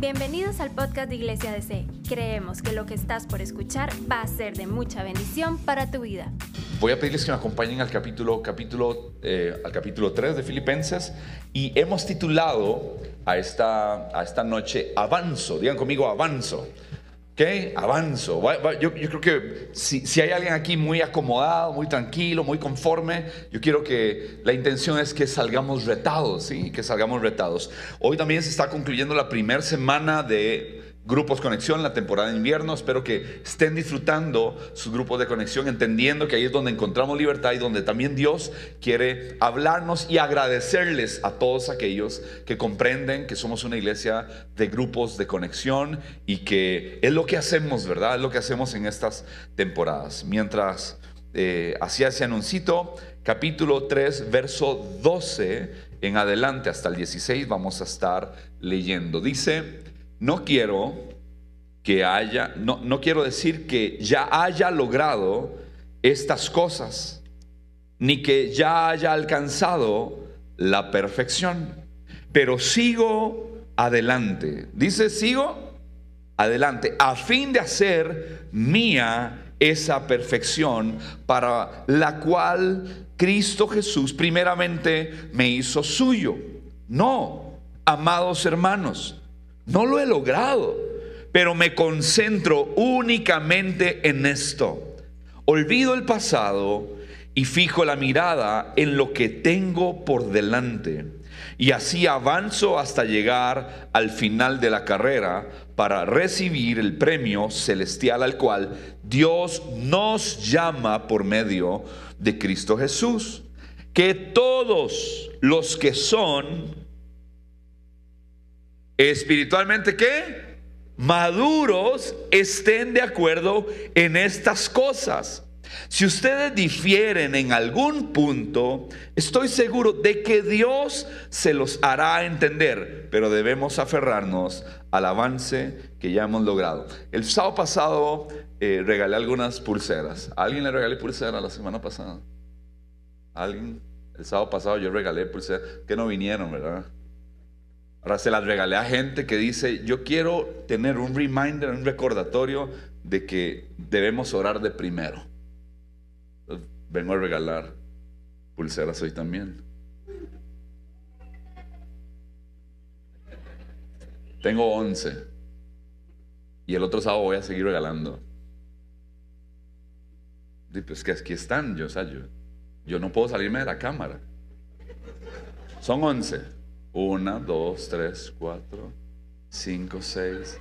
Bienvenidos al podcast de Iglesia DC. Creemos que lo que estás por escuchar va a ser de mucha bendición para tu vida. Voy a pedirles que me acompañen al capítulo, capítulo, eh, al capítulo 3 de Filipenses y hemos titulado a esta, a esta noche Avanzo. Digan conmigo Avanzo. ¿Ok? Avanzo. Yo, creo que si, hay alguien aquí muy acomodado, muy tranquilo, muy conforme, yo quiero que la intención es que salgamos retados, ¿sí? Que salgamos retados. Hoy también se está concluyendo la primera semana de grupos conexión, la temporada de invierno. Espero que estén disfrutando sus grupos de conexión, entendiendo que ahí es donde encontramos libertad y donde también Dios quiere hablarnos y agradecerles a todos aquellos que comprenden que somos una iglesia de grupos de conexión y que es lo que hacemos, ¿verdad? Es lo que hacemos en estas temporadas. Mientras eh, hacía ese anuncito, capítulo 3, verso 12 en adelante hasta el 16 vamos a estar leyendo. Dice, no quiero que haya, no, no quiero decir que ya haya logrado estas cosas, ni que ya haya alcanzado la perfección, pero sigo adelante. Dice, sigo adelante, a fin de hacer mía esa perfección para la cual Cristo Jesús primeramente me hizo suyo. No, amados hermanos, no lo he logrado, pero me concentro únicamente en esto. Olvido el pasado y fijo la mirada en lo que tengo por delante. Y así avanzo hasta llegar al final de la carrera para recibir el premio celestial al cual Dios nos llama por medio de Cristo Jesús. Que todos los que son espiritualmente qué? Maduros estén de acuerdo en estas cosas. Si ustedes difieren en algún punto, estoy seguro de que Dios se los hará entender, pero debemos aferrarnos al avance que ya hemos logrado. El sábado pasado eh, regalé algunas pulseras. ¿A alguien le regalé pulseras la semana pasada? ¿Alguien? El sábado pasado yo regalé pulseras que no vinieron, ¿verdad? Se las regalé a gente que dice, yo quiero tener un reminder, un recordatorio de que debemos orar de primero. vengo a regalar pulseras hoy también. Tengo 11. Y el otro sábado voy a seguir regalando. Y pues que aquí están, yo, o sea, yo, yo no puedo salirme de la cámara. Son 11. Una, dos, tres, cuatro, cinco, seis.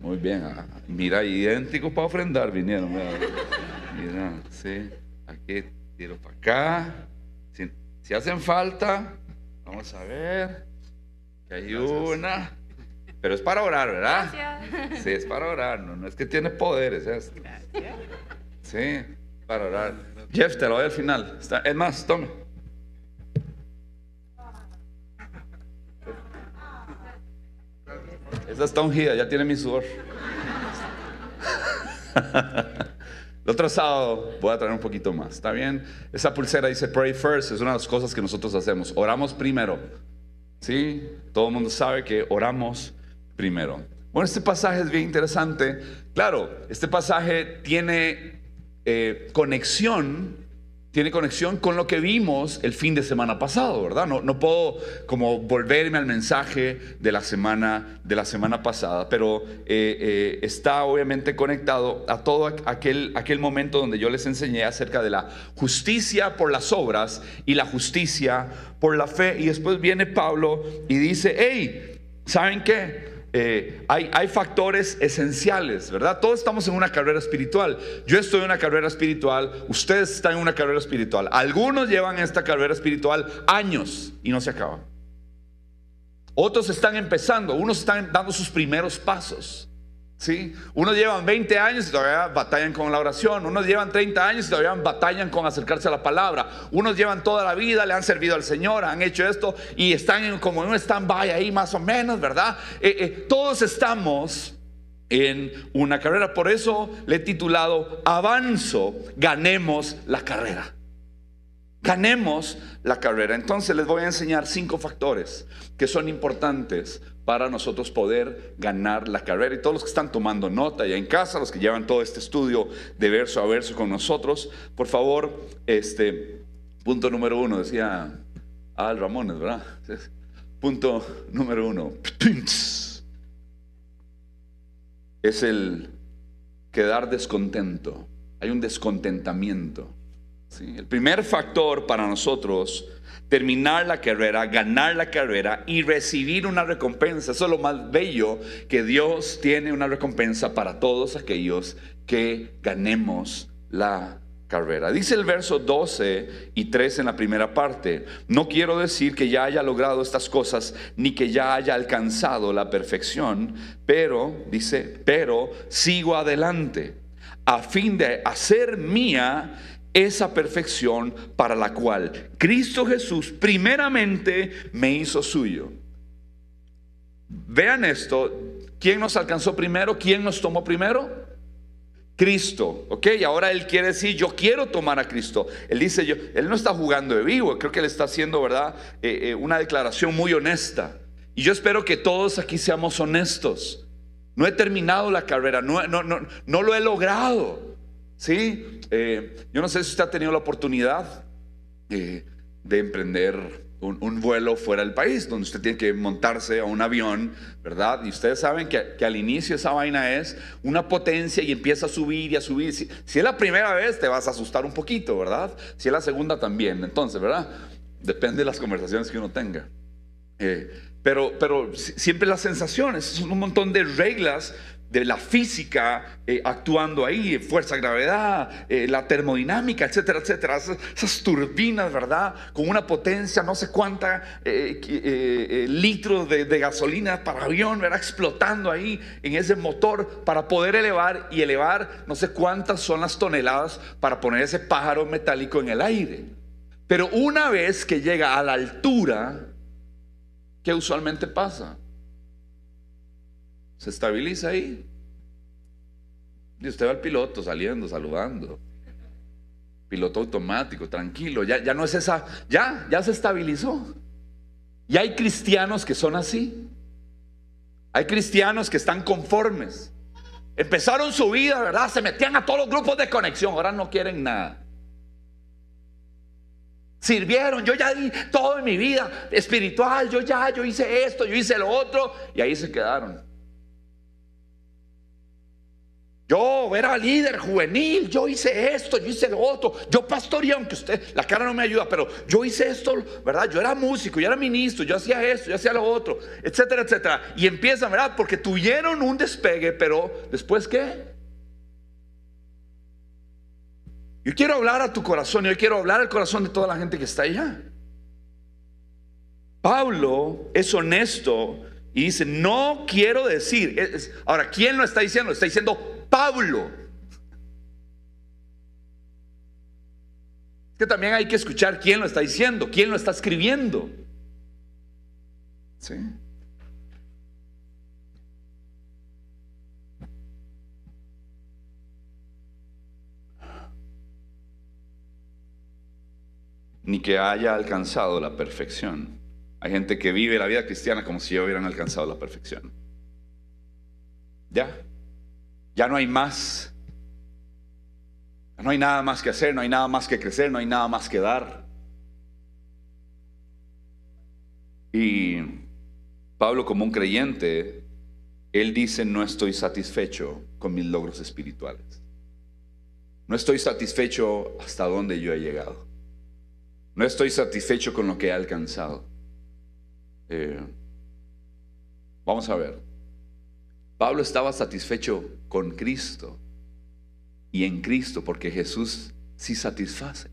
Muy bien. Ah, mira, idéntico para ofrendar vinieron. Mira, sí. Aquí tiro para acá. Si, hacen falta, vamos a ver. Que hay una. Pero es para orar, ¿verdad? Gracias. Sí, es para orar. No, no es que tiene poderes. ¿es? Gracias. Sí, para orar. Jeff, te lo doy al final. es más, tome. Esa está ungida, ya tiene mi sudor. El otro sábado voy a traer un poquito más, ¿está bien? Esa pulsera dice pray first, es una de las cosas que nosotros hacemos. Oramos primero. ¿Sí? Todo el mundo sabe que oramos primero. Bueno, este pasaje es bien interesante. Claro, este pasaje tiene eh, conexión tiene conexión con lo que vimos el fin de semana pasado, ¿verdad? No, no puedo como volverme al mensaje de la semana, de la semana pasada, pero eh, eh, está obviamente conectado a todo aquel, aquel momento donde yo les enseñé acerca de la justicia por las obras y la justicia por la fe. Y después viene Pablo y dice, hey, ¿saben qué? Eh, hay, hay, factores esenciales, ¿verdad? Todos estamos en una carrera espiritual. Yo estoy en una carrera espiritual, ustedes están en una carrera espiritual. Algunos llevan esta carrera espiritual años y no se acaba. Otros están empezando, unos están dando sus primeros pasos. ¿Sí? Unos llevan 20 años y todavía batallan con la oración. Unos llevan 30 años y todavía batallan con acercarse a la palabra. Unos llevan toda la vida, le han servido al Señor, han hecho esto y están como en un stand-by ahí más o menos, ¿verdad? Eh, eh, todos estamos en una carrera. Por eso le he titulado Avanzo, ganemos la carrera. Ganemos la carrera. Entonces les voy a enseñar cinco factores que son importantes para nosotros poder ganar la carrera. Y todos los que están tomando nota ya en casa, los que llevan todo este estudio de verso a verso con nosotros, por favor, este punto número uno, decía Al Ramones, ¿verdad? Punto número uno, es el quedar descontento. Hay un descontentamiento. El primer factor para nosotros, terminar la carrera, ganar la carrera y recibir una recompensa. Eso es lo más bello, que Dios tiene una recompensa para todos aquellos que ganemos la carrera. Dice el verso 12 y 13 en la primera parte, no quiero decir que ya haya logrado estas cosas ni que ya haya alcanzado la perfección, pero, dice, pero sigo adelante a fin de hacer mía esa perfección para la cual Cristo Jesús primeramente me hizo suyo. Vean esto, ¿quién nos alcanzó primero? ¿Quién nos tomó primero? Cristo, ¿ok? Y ahora él quiere decir, yo quiero tomar a Cristo. Él dice, yo, él no está jugando de vivo, creo que él está haciendo, ¿verdad? Eh, eh, una declaración muy honesta. Y yo espero que todos aquí seamos honestos. No he terminado la carrera, no, no, no, no lo he logrado. ¿Sí? Eh, yo no sé si usted ha tenido la oportunidad de emprender un, vuelo fuera del país, donde usted tiene que montarse a un avión, ¿verdad? Y ustedes saben que, al inicio esa vaina es una potencia y empieza a subir y a subir. Si, es la primera vez, te vas a asustar un poquito, ¿verdad? Si es la segunda también. Entonces, ¿verdad? Depende de las conversaciones que uno tenga. Eh, pero, pero siempre las sensaciones, son un montón de reglas de la física eh, actuando ahí, fuerza, gravedad, eh, la termodinámica, etcétera, etcétera. Esas, turbinas, ¿verdad? Con una potencia, no sé cuánta eh, litros de, de, gasolina para avión, ¿verdad? Explotando ahí en ese motor para poder elevar y elevar no sé cuántas son las toneladas para poner ese pájaro metálico en el aire. Pero una vez que llega a la altura, ¿qué usualmente pasa? Se estabiliza ahí. Y usted va al piloto saliendo, saludando. Piloto automático, tranquilo. Ya, ya no es esa, ya, ya se estabilizó. Y hay cristianos que son así. Hay cristianos que están conformes. Empezaron su vida, ¿verdad? Se metían a todos los grupos de conexión. Ahora no quieren nada. Sirvieron, yo ya di todo en mi vida espiritual, yo ya, yo hice esto, yo hice lo otro, y ahí se quedaron. Yo era líder juvenil, yo hice esto, yo hice lo otro, yo pastoreé, aunque usted, la cara no me ayuda, pero yo hice esto, ¿verdad? Yo era músico, yo era ministro, yo hacía esto, yo hacía lo otro, etcétera, etcétera. Y empiezan, ¿verdad? Porque tuvieron un despegue, pero después qué? Yo quiero hablar a tu corazón, yo quiero hablar al corazón de toda la gente que está allá. Pablo es honesto y dice, no quiero decir, ahora, ¿quién lo está diciendo? Está diciendo Pablo. que también hay que escuchar quién lo está diciendo, quién lo está escribiendo. ¿Sí? Ni que haya alcanzado la perfección. Hay gente que vive la vida cristiana como si ya hubieran alcanzado la perfección. ¿Ya? Ya no hay más. No hay nada más que hacer, no hay nada más que crecer, no hay nada más que dar. Y Pablo como un creyente, él dice, no estoy satisfecho con mis logros espirituales. No estoy satisfecho hasta donde yo he llegado. No estoy satisfecho con lo que he alcanzado. Eh, vamos a ver. Pablo estaba satisfecho con Cristo y en Cristo porque Jesús sí satisface.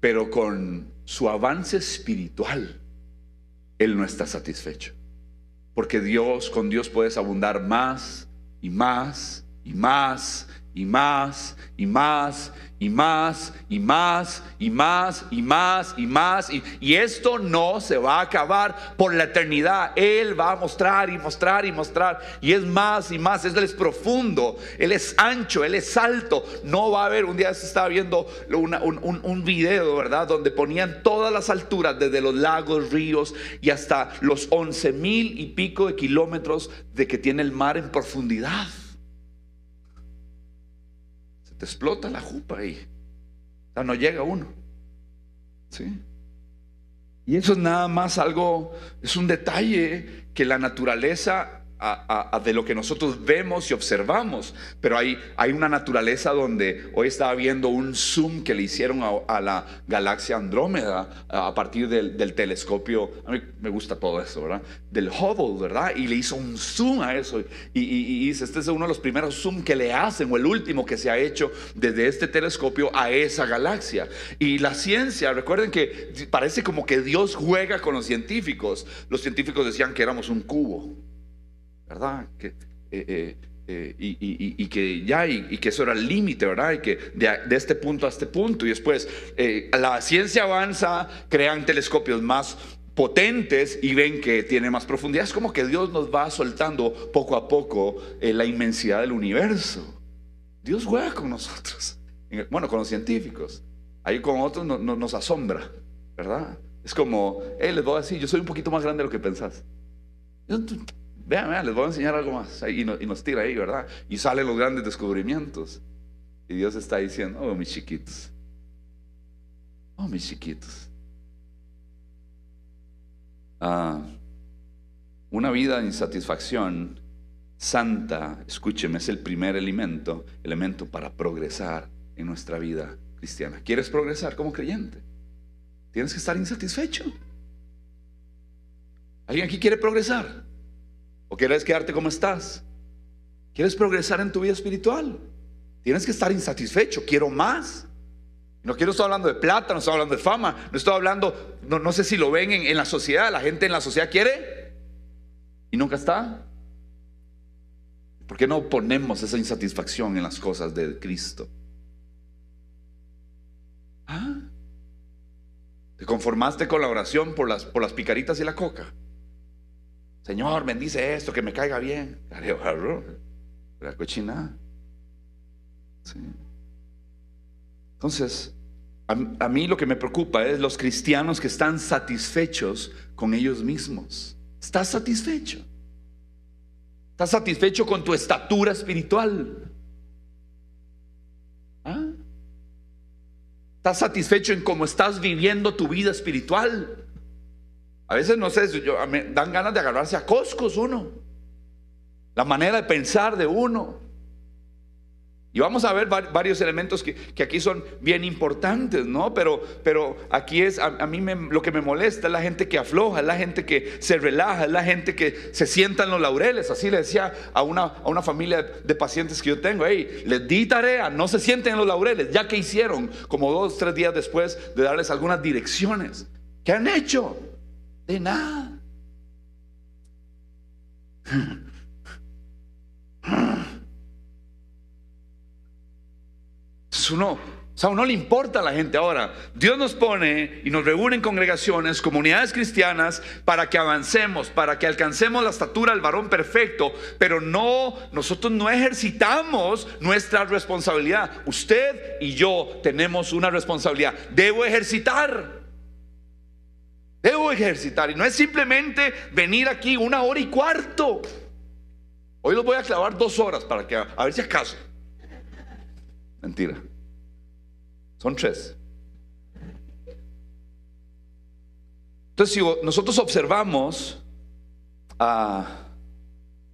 Pero con su avance espiritual, Él no está satisfecho. Porque Dios, con Dios puedes abundar más y más y más y más y más y más y más y más y más y más. Y, y, esto no se va a acabar por la eternidad. Él va a mostrar y mostrar y mostrar. Y es más y más. Él es profundo. Él es ancho. Él es alto. No va a haber. Un día se estaba viendo un, un video, ¿verdad? Donde ponían todas las alturas, desde los lagos, ríos y hasta los once mil y pico de kilómetros de que tiene el mar en profundidad te explota la jupa ahí. No llega uno. ¿Sí? Y eso es nada más algo, es un detalle que la naturaleza de lo que nosotros vemos y observamos, pero hay, hay una naturaleza donde hoy estaba viendo un zoom que le hicieron a, la galaxia Andrómeda a partir del, telescopio, a mí me gusta todo eso, ¿verdad? Del Hubble, ¿verdad? Y le hizo un zoom a eso y, y, dice, este es uno de los primeros zoom que le hacen o el último que se ha hecho desde este telescopio a esa galaxia. Y la ciencia, recuerden que parece como que Dios juega con los científicos. Los científicos decían que éramos un cubo. ¿Verdad? Que, eh, eh, eh, y, que ya, y, que eso era el límite, ¿verdad? Y que de, este punto a este punto, y después la ciencia avanza, crean telescopios más potentes y ven que tiene más profundidad. Es como que Dios nos va soltando poco a poco la inmensidad del universo. Dios juega con nosotros, bueno, con los científicos. Ahí con otros nos asombra, ¿verdad? Es como, hey, les voy a decir, yo soy un poquito más grande de lo que pensás. Vean, vean, les voy a enseñar algo más. Y nos, tira ahí, ¿verdad? Y salen los grandes descubrimientos. Y Dios está diciendo, oh, mis chiquitos. Oh, mis chiquitos. Ah, una vida de insatisfacción santa, escúcheme, es el primer elemento, elemento para progresar en nuestra vida cristiana. ¿Quieres progresar como creyente? Tienes que estar insatisfecho. ¿Alguien aquí quiere progresar? ¿O quieres quedarte como estás? ¿Quieres progresar en tu vida espiritual? Tienes que estar insatisfecho. Quiero más. No quiero estar hablando de plata, no estoy hablando de fama, no estoy hablando, no, no sé si lo ven en, la sociedad, la gente en la sociedad quiere y nunca está. ¿Por qué no ponemos esa insatisfacción en las cosas de Cristo? ¿Ah? ¿Te conformaste con la oración por las, por las picaritas y la coca? Señor, bendice esto, que me caiga bien. La cochina. Entonces, a, mí lo que me preocupa es los cristianos que están satisfechos con ellos mismos. ¿Estás satisfecho? ¿Estás satisfecho con tu estatura espiritual? ¿Ah? ¿Estás satisfecho en cómo estás viviendo tu vida espiritual? A veces, no sé, me dan ganas de agarrarse a coscos uno. La manera de pensar de uno. Y vamos a ver varios elementos que, aquí son bien importantes, ¿no? Pero, pero aquí es, a, mí lo que me molesta es la gente que afloja, es la gente que se relaja, es la gente que se sienta en los laureles. Así le decía a una, a una familia de pacientes que yo tengo, hey, les di tarea, no se sienten en los laureles, ya que hicieron, como dos, tres días después de darles algunas direcciones. ¿Qué han hecho? De nada. sea, uno le importa a la gente ahora. Dios nos pone y nos reúne en congregaciones, comunidades cristianas, para que avancemos, para que alcancemos la estatura del varón perfecto, pero no, nosotros no ejercitamos nuestra responsabilidad. Usted y yo tenemos una responsabilidad. Debo ejercitar. Debo ejercitar. Y no es simplemente venir aquí una hora y cuarto. Hoy los voy a clavar dos horas para que, a ver si acaso. Mentira. Son tres. Entonces, si nosotros observamos ah,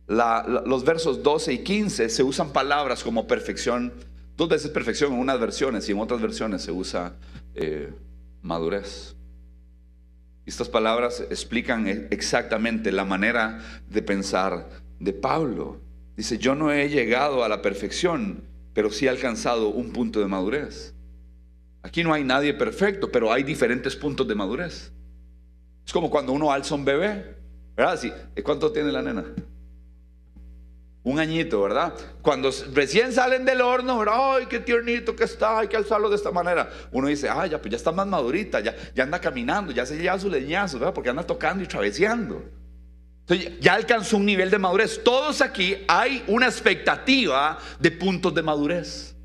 los versos 12 y 15, se usan palabras como perfección, dos veces perfección en unas versiones y en otras versiones se usa eh, madurez. Estas palabras explican e-, exactamente la manera de pensar de Pablo. Dice, yo no he llegado a la perfección, pero sí he alcanzado un punto de madurez. Aquí no hay nadie perfecto, pero hay diferentes puntos de madurez. Es como cuando uno alza un bebé, ¿verdad? ¿Cuánto tiene la nena? Un añito, ¿verdad? Cuando recién salen del horno, ¿verdad? ¡Ay, qué tiernito que está! Hay que alzarlo de esta manera. Uno dice, ¡ay, ya, pues ya está más madurita! Ya, ya anda caminando, ya se lleva su leñazo, ¿verdad? Porque anda tocando y traveseando. Ya alcanzó un nivel de madurez. Todos aquí hay una expectativa de puntos de madurez.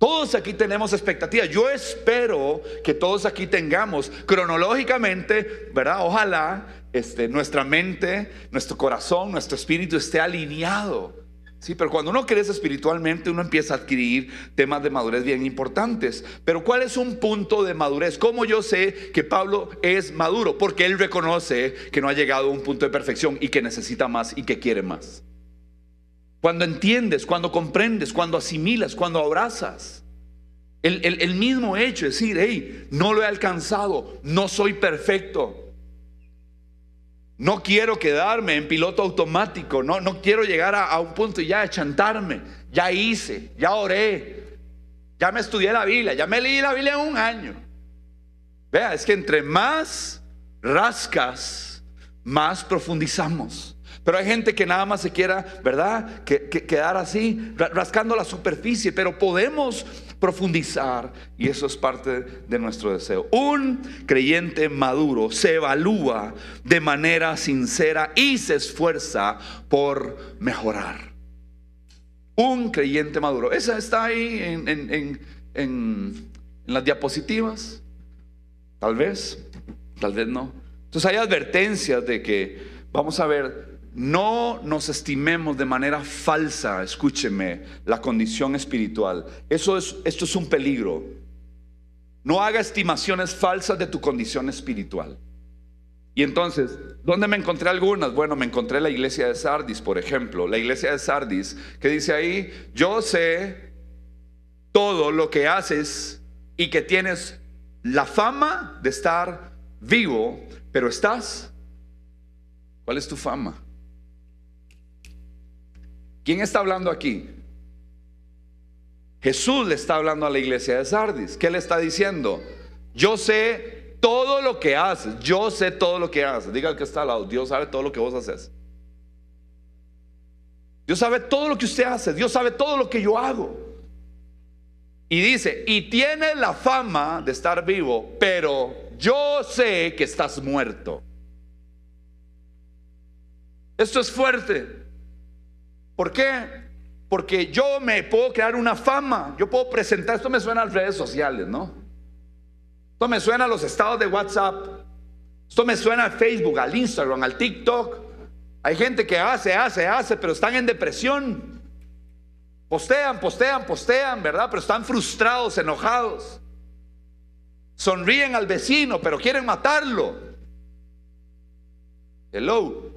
Todos aquí tenemos expectativas. Yo espero que todos aquí tengamos cronológicamente, ¿verdad? Ojalá este, nuestra mente, nuestro corazón, nuestro espíritu esté alineado. Sí, pero cuando uno crece espiritualmente, uno empieza a adquirir temas de madurez bien importantes. Pero ¿cuál es un punto de madurez? ¿Cómo yo sé que Pablo es maduro? Porque él reconoce que no ha llegado a un punto de perfección y que necesita más y que quiere más. Cuando entiendes, cuando comprendes, cuando asimilas, cuando abrazas. El, mismo hecho, es decir, hey, no lo he alcanzado, no soy perfecto. No quiero quedarme en piloto automático, no, no quiero llegar a, un punto y ya chantarme. Ya hice, ya oré, ya me estudié la Biblia, ya me leí la Biblia un año. Vea, es que entre más rascas, más profundizamos. Pero hay gente que nada más se quiera, ¿verdad? Que, quedar así, rascando la superficie, pero podemos profundizar y eso es parte de nuestro deseo. Un creyente maduro se evalúa de manera sincera y se esfuerza por mejorar. Un creyente maduro. Esa está ahí en, en las diapositivas. Tal vez, tal vez no. Entonces hay advertencias de que, vamos a ver, no nos estimemos de manera falsa, escúcheme, la condición espiritual. Eso es, esto es un peligro. No haga estimaciones falsas de tu condición espiritual. Y entonces, ¿dónde me encontré algunas? Bueno, me encontré la iglesia de Sardis, por ejemplo. La iglesia de Sardis, que dice ahí, yo sé todo lo que haces y que tienes la fama de estar vivo, pero estás. ¿Cuál es tu fama? ¿Quién está hablando aquí? Jesús le está hablando a la iglesia de Sardis. ¿Qué le está diciendo? Yo sé todo lo que haces. Yo sé todo lo que haces. Diga el que está al lado. Dios sabe todo lo que vos haces. Dios sabe todo lo que usted hace. Dios sabe todo lo que yo hago. Y dice, y tiene la fama de estar vivo, pero yo sé que estás muerto. Esto es fuerte. ¿Por qué? Porque yo me puedo crear una fama, yo puedo presentar, esto me suena a las redes sociales, ¿no? Esto me suena a los estados de WhatsApp, esto me suena al Facebook, al Instagram, al TikTok. Hay gente que hace, hace, hace, pero están en depresión. Postean, postean, postean, ¿verdad? Pero están frustrados, enojados. Sonríen al vecino, pero quieren matarlo. Hello.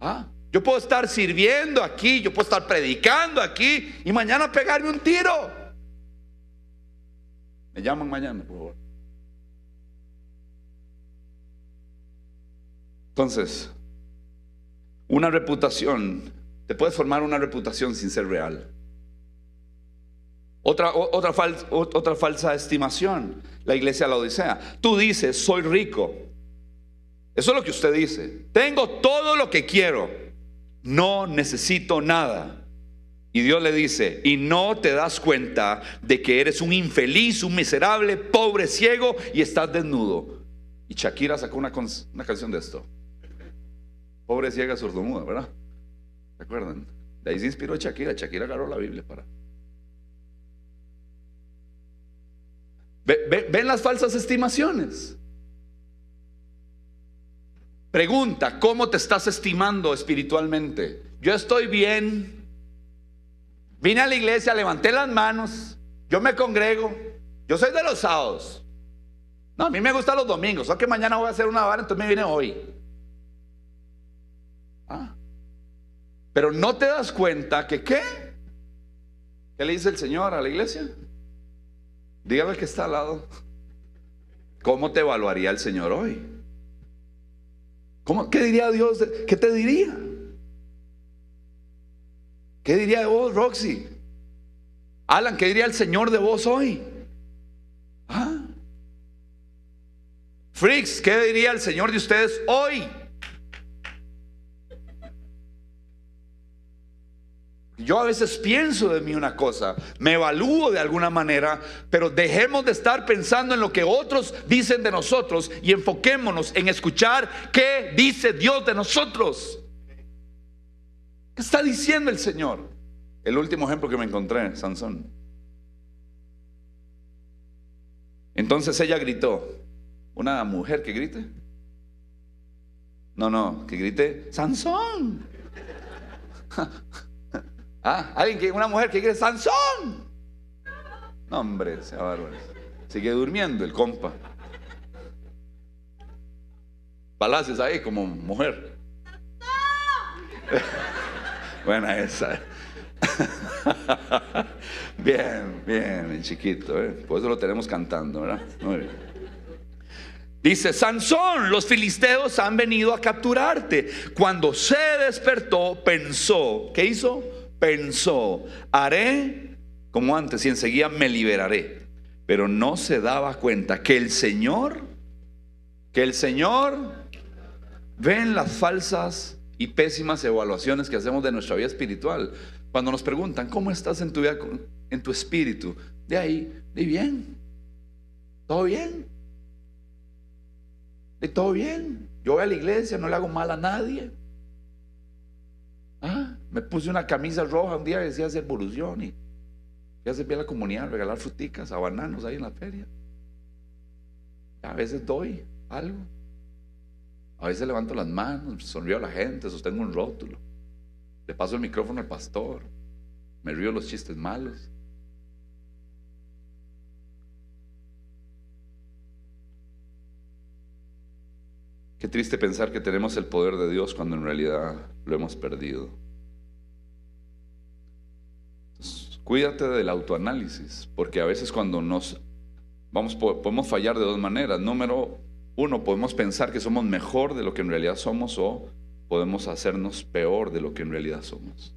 ¿Ah? Yo puedo estar sirviendo aquí, yo puedo estar predicando aquí y mañana pegarme un tiro. Me llaman mañana, por favor. Entonces, una reputación, te puedes formar una reputación sin ser real. Otra, otra, falsa estimación, la iglesia la Odisea. Tú dices, soy rico. Eso es lo que usted dice. Tengo todo lo que quiero no necesito nada. Y Dios le dice, y no te das cuenta de que eres un infeliz, un miserable, pobre, ciego y estás desnudo. Y Shakira sacó una, una canción de esto. Pobre, ciega, sordomuda, ¿verdad? ¿Se acuerdan? De ahí se inspiró Shakira. Shakira agarró la Biblia para... ¿Ven las falsas estimaciones? Pregunta, ¿cómo te estás estimando espiritualmente? Yo estoy bien. Vine a la iglesia, levanté las manos, yo me congrego, yo soy de los sábados. No, a mí me gustan los domingos, o que mañana voy a hacer una vara, entonces me vine hoy. Ah. Pero no te das cuenta que qué? ¿Qué le dice el Señor a la iglesia? Dígame que está al lado. ¿Cómo te evaluaría el Señor hoy? ¿Cómo, ¿Qué diría Dios? ¿Qué te diría? ¿Qué diría de vos, Roxy? Alan, ¿qué diría el Señor de vos hoy? ¿Ah? Freaks, ¿qué diría el Señor de ustedes hoy? Yo a veces pienso de mí una cosa, me evalúo de alguna manera, pero dejemos de estar pensando en lo que otros dicen de nosotros y enfoquémonos en escuchar qué dice Dios de nosotros. ¿Qué está diciendo el Señor? El último ejemplo que me encontré, Sansón. Entonces ella gritó, una mujer que grite. No, no, que grite, Sansón. ah, alguien que, una mujer que grite, Sansón. No, hombre, sea bárbaro. Sigue durmiendo el compa. Palacios ahí como mujer. Buena esa. bien, bien, chiquito. ¿eh? Por eso lo tenemos cantando, ¿verdad? Muy bien. Dice, Sansón, los filisteos han venido a capturarte. Cuando se despertó, pensó, ¿qué hizo? Pensó, haré como antes y enseguida me liberaré. Pero no se daba cuenta que el Señor, que el Señor ven las falsas y pésimas evaluaciones que hacemos de nuestra vida espiritual. Cuando nos preguntan, ¿cómo estás en tu vida, en tu espíritu? De ahí, de bien. ¿Todo bien? De todo bien. Yo voy a la iglesia, no le hago mal a nadie. Ah, me puse una camisa roja un día y decía hacer evolución y ya se a la comunidad, regalar fruticas a bananos ahí en la feria. A veces doy algo. A veces levanto las manos, sonrío a la gente, sostengo un rótulo. Le paso el micrófono al pastor. Me río los chistes malos. Qué triste pensar que tenemos el poder de Dios cuando en realidad lo hemos perdido. Cuídate del autoanálisis, porque a veces cuando nos vamos podemos fallar de dos maneras. Número uno, podemos pensar que somos mejor de lo que en realidad somos o podemos hacernos peor de lo que en realidad somos.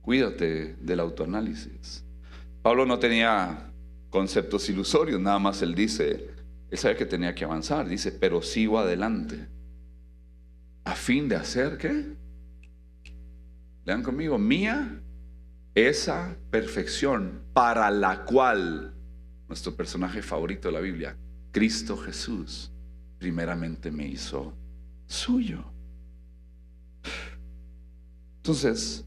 Cuídate del autoanálisis. Pablo no tenía conceptos ilusorios, nada más él dice, él sabe que tenía que avanzar, dice, pero sigo adelante. A fin de hacer qué? Lean conmigo, mía esa perfección para la cual nuestro personaje favorito de la Biblia, Cristo Jesús primeramente me hizo suyo. Entonces,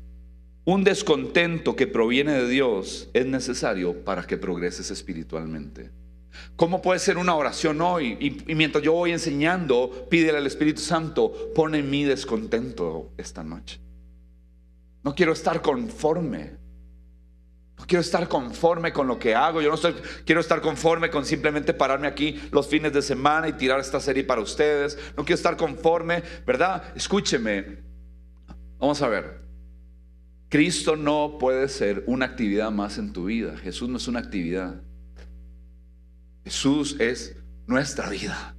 un descontento que proviene de Dios es necesario para que progreses espiritualmente. ¿Cómo puede ser una oración hoy? Y, mientras yo voy enseñando, pídele al Espíritu Santo, pone mi descontento esta noche. No quiero estar conforme quiero estar conforme con lo que hago. Yo no quiero estar conforme con simplemente pararme aquí los fines de semana y tirar esta serie para ustedes. No quiero estar conforme, ¿verdad? Escúcheme. Vamos a ver. Cristo no puede ser una actividad más en tu vida. Jesús no es una actividad. Jesús es nuestra vida.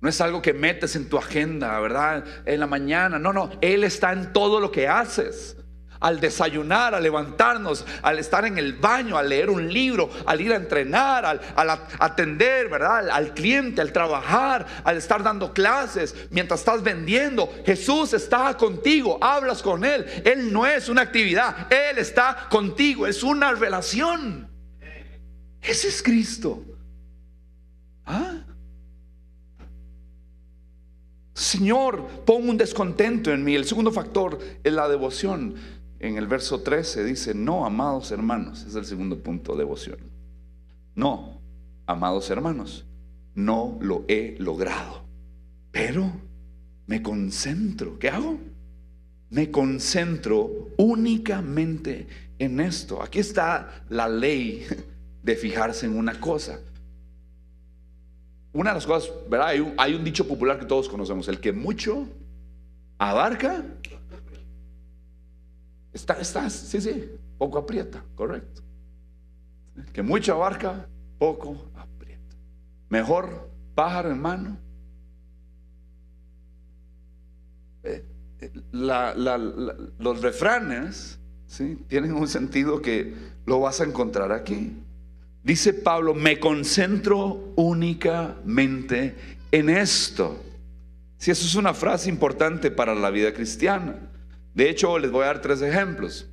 No es algo que metes en tu agenda, ¿verdad? En la mañana. No, no. Él está en todo lo que haces al desayunar, al levantarnos, al estar en el baño, al leer un libro, al ir a entrenar, al, atender, ¿verdad? Al, cliente, al trabajar, al estar dando clases, mientras estás vendiendo. Jesús está contigo, hablas con Él. Él no es una actividad, Él está contigo, es una relación. Ese es Cristo. ¿Ah? Señor, pon un descontento en mí. El segundo factor es la devoción en el verso 13 dice, no, amados hermanos, es el segundo punto, devoción. No, amados hermanos, no lo he logrado, pero me concentro. ¿Qué hago? Me concentro únicamente en esto. Aquí está la ley de fijarse en una cosa. Una de las cosas, ¿verdad? Hay un dicho popular que todos conocemos, el que mucho abarca, Está, está, sí, sí, poco aprieta, correcto. Que mucho abarca, poco aprieta. Mejor pájaro en mano. Eh, eh, los refranes ¿sí? tienen un sentido que lo vas a encontrar aquí. Dice Pablo, me concentro únicamente en esto. Si eso es una frase importante para la vida cristiana. De hecho, les voy a dar tres ejemplos.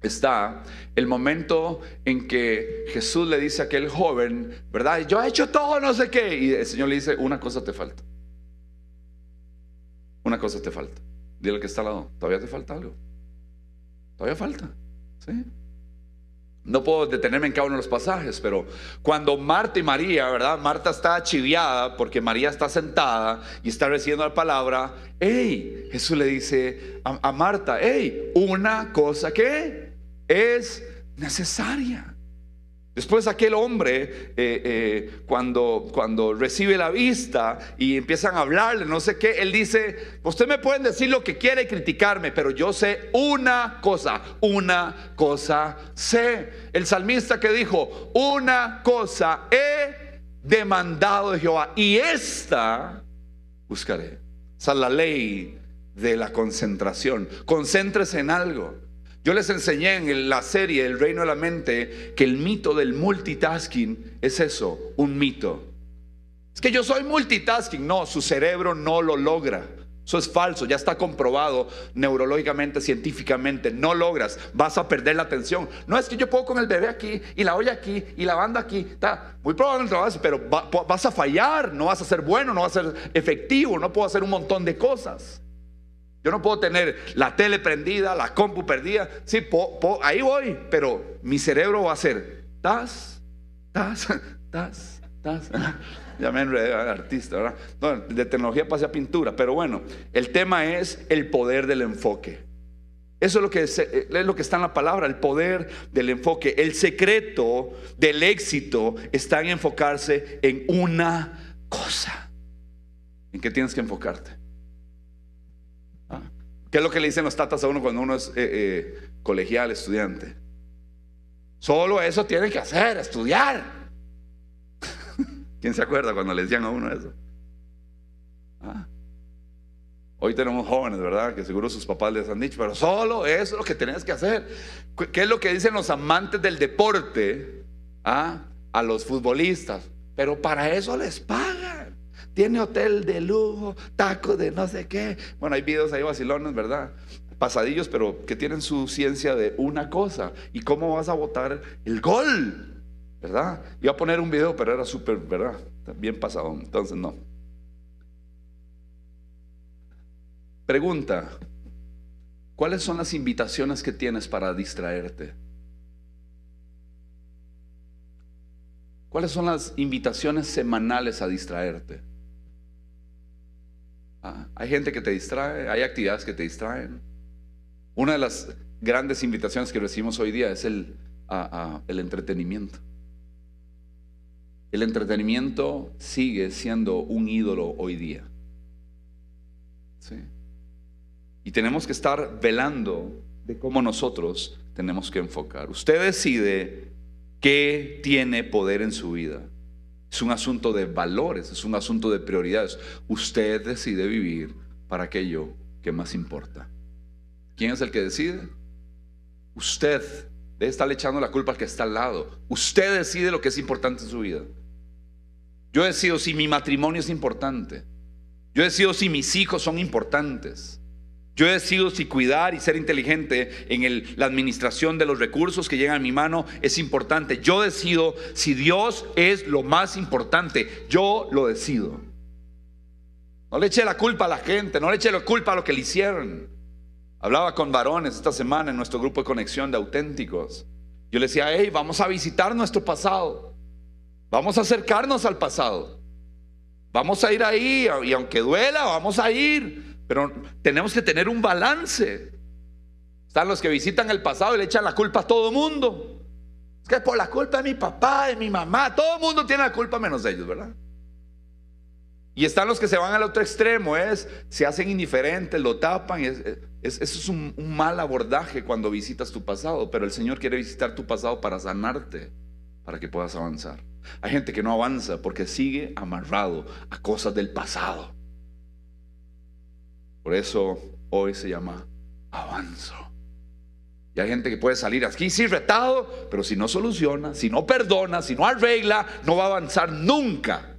Está el momento en que Jesús le dice a aquel joven, ¿verdad? Yo he hecho todo, no sé qué. Y el Señor le dice, una cosa te falta. Una cosa te falta. Dile al que está al lado, todavía te falta algo. Todavía falta. ¿Sí? No puedo detenerme en cada uno de los pasajes, pero cuando Marta y María, ¿verdad? Marta está chiviada porque María está sentada y está recibiendo la palabra. ¡Ey! Jesús le dice a, a Marta, ¡Ey! Una cosa que es necesaria. Después aquel hombre, eh, eh, cuando, cuando recibe la vista y empiezan a hablarle, no sé qué, él dice, usted me pueden decir lo que quiere y criticarme, pero yo sé una cosa, una cosa sé. El salmista que dijo, una cosa he demandado de Jehová y esta buscaré. Esa es la ley de la concentración. Concéntrese en algo. Yo les enseñé en la serie El Reino de la Mente que el mito del multitasking es eso, un mito. Es que yo soy multitasking. No, su cerebro no lo logra. Eso es falso, ya está comprobado neurológicamente, científicamente. No logras, vas a perder la atención. No es que yo puedo con el bebé aquí y la olla aquí y la banda aquí. Está muy probablemente lo a pero vas a fallar, no vas a ser bueno, no vas a ser efectivo, no puedo hacer un montón de cosas. Yo no puedo tener la tele prendida, la compu perdida. Sí, ahí voy, pero mi cerebro va a ser tas, tas, tas, tas. ya me enredé artista, ¿verdad? de tecnología pasé a pintura, pero bueno, el tema es el poder del enfoque. Eso es lo, que es, es lo que está en la palabra, el poder del enfoque. El secreto del éxito está en enfocarse en una cosa. ¿En qué tienes que enfocarte? ¿Qué es lo que le dicen los tatas a uno cuando uno es eh, eh, colegial, estudiante? Solo eso tiene que hacer, estudiar. ¿Quién se acuerda cuando le decían a uno eso? Ah. Hoy tenemos jóvenes, ¿verdad? Que seguro sus papás les han dicho, pero solo eso es lo que tienes que hacer. ¿Qué es lo que dicen los amantes del deporte ah? a los futbolistas? Pero para eso les pagan tiene hotel de lujo, taco de no sé qué. Bueno, hay videos ahí vacilones, ¿verdad? Pasadillos, pero que tienen su ciencia de una cosa. ¿Y cómo vas a votar el gol? ¿Verdad? Iba a poner un video, pero era súper, ¿verdad? Bien pasado, entonces no. Pregunta, ¿cuáles son las invitaciones que tienes para distraerte? ¿Cuáles son las invitaciones semanales a distraerte? Hay gente que te distrae, hay actividades que te distraen. Una de las grandes invitaciones que recibimos hoy día es el, el entretenimiento. El entretenimiento sigue siendo un ídolo hoy día. Y tenemos que estar velando de cómo nosotros tenemos que enfocar. Usted decide qué tiene poder en su vida. Es un asunto de valores, es un asunto de prioridades. Usted decide vivir para aquello que más importa. ¿Quién es el que decide? Usted debe estar echando la culpa al que está al lado. Usted decide lo que es importante en su vida. Yo decido si mi matrimonio es importante. Yo decido si mis hijos son importantes. Yo decido si cuidar y ser inteligente en la administración de los recursos que llegan a mi mano es importante. Yo decido si Dios es lo más importante. Yo lo decido. No le eche la culpa a la gente, no le eche la culpa a lo que le hicieron. Hablaba con varones esta semana en nuestro grupo de conexión de auténticos. Yo le decía, hey, vamos a visitar nuestro pasado. Vamos a acercarnos al pasado. Vamos a ir ahí y aunque duela, vamos a ir. Pero tenemos que tener un balance. Están los que visitan el pasado y le echan la culpa a todo mundo. Es que por la culpa de mi papá, de mi mamá, todo el mundo tiene la culpa menos ellos, ¿verdad? Y están los que se van al otro extremo, es, se hacen indiferentes, lo tapan. Es, eso es un, un mal abordaje cuando visitas tu pasado, pero el Señor quiere visitar tu pasado para sanarte, para que puedas avanzar. Hay gente que no avanza porque sigue amarrado a cosas del pasado. Por eso hoy se llama avanzo. Y hay gente que puede salir aquí sí retado, pero si no soluciona, si no perdona, si no arregla, no va a avanzar nunca.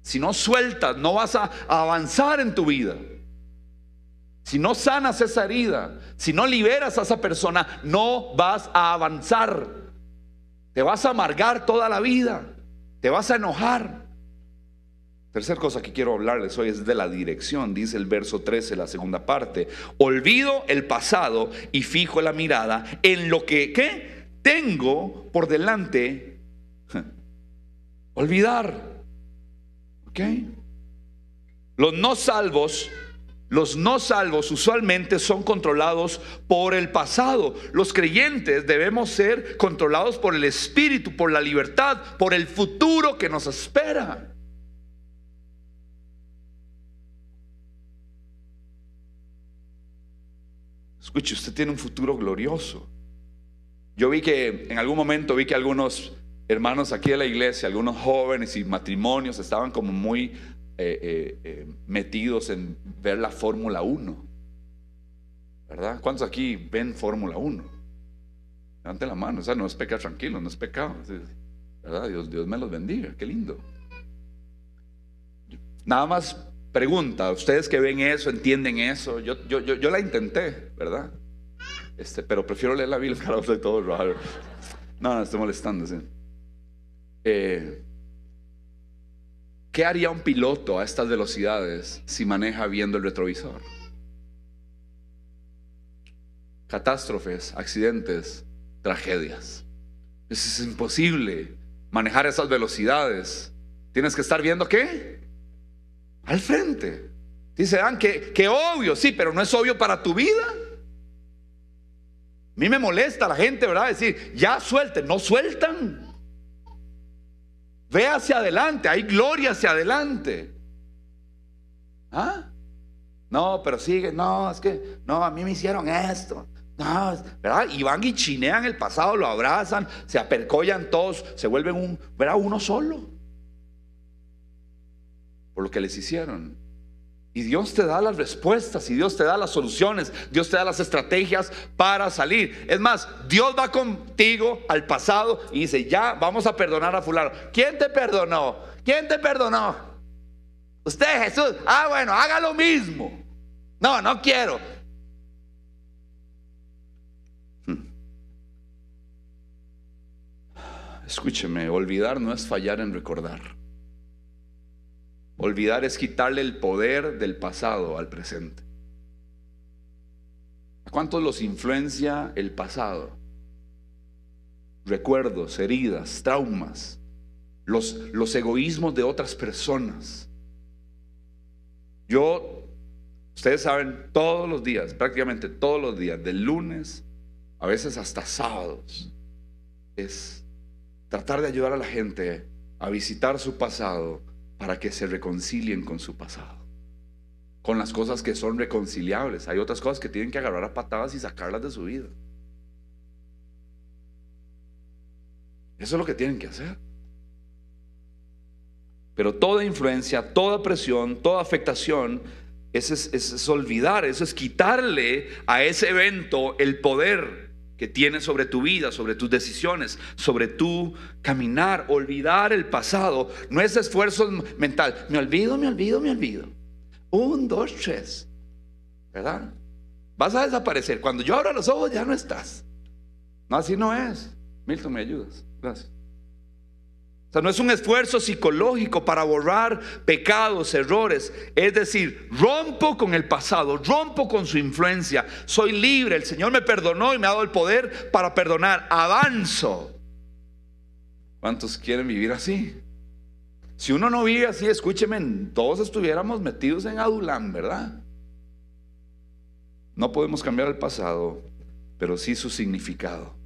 Si no sueltas, no vas a avanzar en tu vida. si no sanas esa herida, si no liberas a esa persona, no vas a avanzar. Te vas a amargar toda la vida. Te vas a enojar. Tercer cosa que quiero hablarles hoy es de la dirección, dice el verso 13, la segunda parte. Olvido el pasado y fijo la mirada en lo que tengo por delante. Olvidar. ¿Ok? Los no salvos los no salvos usualmente son controlados por el pasado. Los creyentes debemos ser controlados por el Espíritu, por la libertad, por el futuro que nos espera. Escuche, usted tiene un futuro glorioso. Yo vi que en algún momento vi que algunos hermanos aquí de la iglesia, algunos jóvenes y matrimonios estaban como muy eh, eh, eh, metidos en ver la Fórmula 1. ¿Verdad? ¿Cuántos aquí ven Fórmula 1? Levanten la mano, o sea, no es pecado tranquilo, no es pecado. ¿Verdad? Dios, Dios me los bendiga, qué lindo. Nada más pregunta, ustedes que ven eso, entienden eso, yo, yo, yo, la intenté, ¿verdad? Este, pero prefiero leer la Biblia para de todo raro. No, no, estoy molestando. Eh, ¿Qué haría un piloto a estas velocidades si maneja viendo el retrovisor? Catástrofes, accidentes, tragedias. Es imposible manejar esas velocidades. Tienes que estar viendo qué? Al frente. Dice, Dan, que, que obvio, sí, pero no es obvio para tu vida. A mí me molesta la gente, ¿verdad? Decir, ya suelten, no sueltan. Ve hacia adelante, hay gloria hacia adelante. ¿Ah? No, pero sigue, no, es que, no, a mí me hicieron esto. No, ¿verdad? Y van y chinean el pasado, lo abrazan, se apercollan todos, se vuelven un, ¿verdad? Uno solo. Por lo que les hicieron. Y Dios te da las respuestas y Dios te da las soluciones, Dios te da las estrategias para salir. Es más, Dios va contigo al pasado y dice, ya vamos a perdonar a fulano. ¿Quién te perdonó? ¿Quién te perdonó? Usted Jesús. Ah, bueno, haga lo mismo. No, no quiero. Hmm. Escúcheme, olvidar no es fallar en recordar. Olvidar es quitarle el poder del pasado al presente. ¿A cuántos los influencia el pasado? Recuerdos, heridas, traumas, los, los egoísmos de otras personas. Yo, ustedes saben, todos los días, prácticamente todos los días, del lunes, a veces hasta sábados, es tratar de ayudar a la gente a visitar su pasado para que se reconcilien con su pasado, con las cosas que son reconciliables. Hay otras cosas que tienen que agarrar a patadas y sacarlas de su vida. Eso es lo que tienen que hacer. Pero toda influencia, toda presión, toda afectación, es, es, olvidar, eso es quitarle a ese evento el poder que tienes sobre tu vida, sobre tus decisiones, sobre tu caminar, olvidar el pasado. No es esfuerzo mental. Me olvido, me olvido, me olvido. Un, dos, tres. ¿Verdad? Vas a desaparecer. Cuando yo abro los ojos ya no estás. No, así no es. Milton, me ayudas. Gracias. O sea, no es un esfuerzo psicológico para borrar pecados, errores. Es decir, rompo con el pasado, rompo con su influencia. Soy libre. El Señor me perdonó y me ha dado el poder para perdonar. Avanzo. ¿Cuántos quieren vivir así? Si uno no vive así, escúcheme, todos estuviéramos metidos en Adulán, ¿verdad? No podemos cambiar el pasado, pero sí su significado.